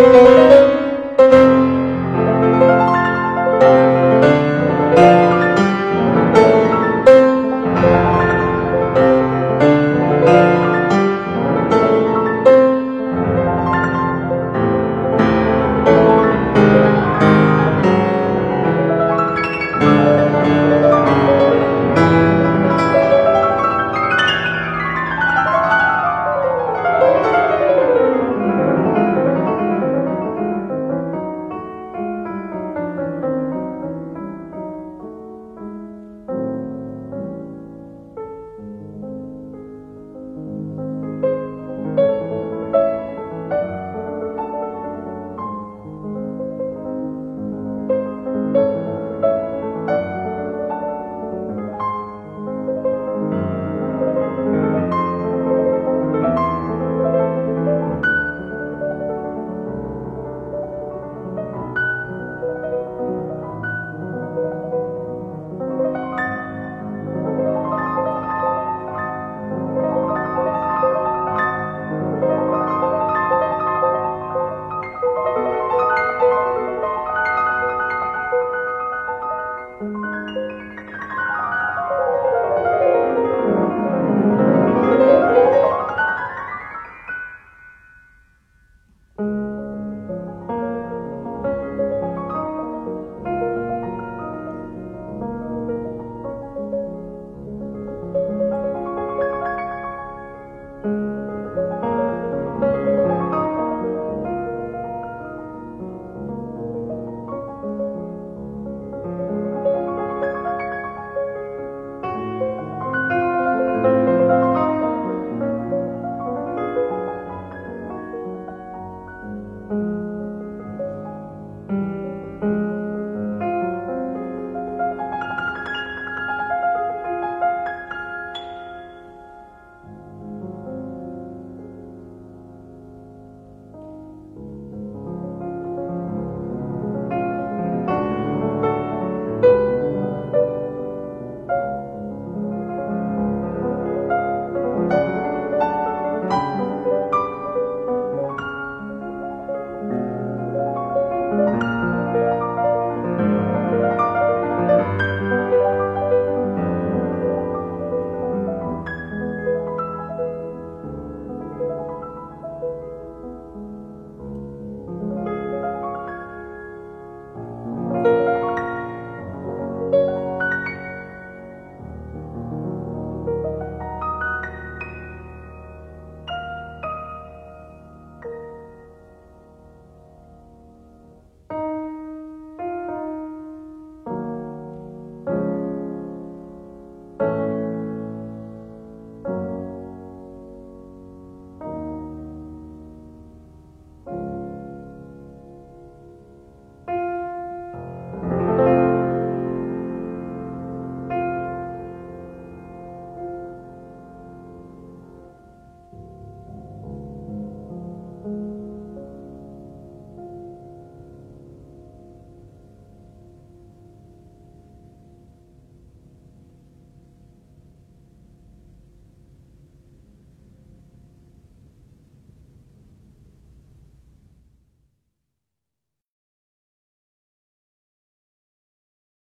Lord.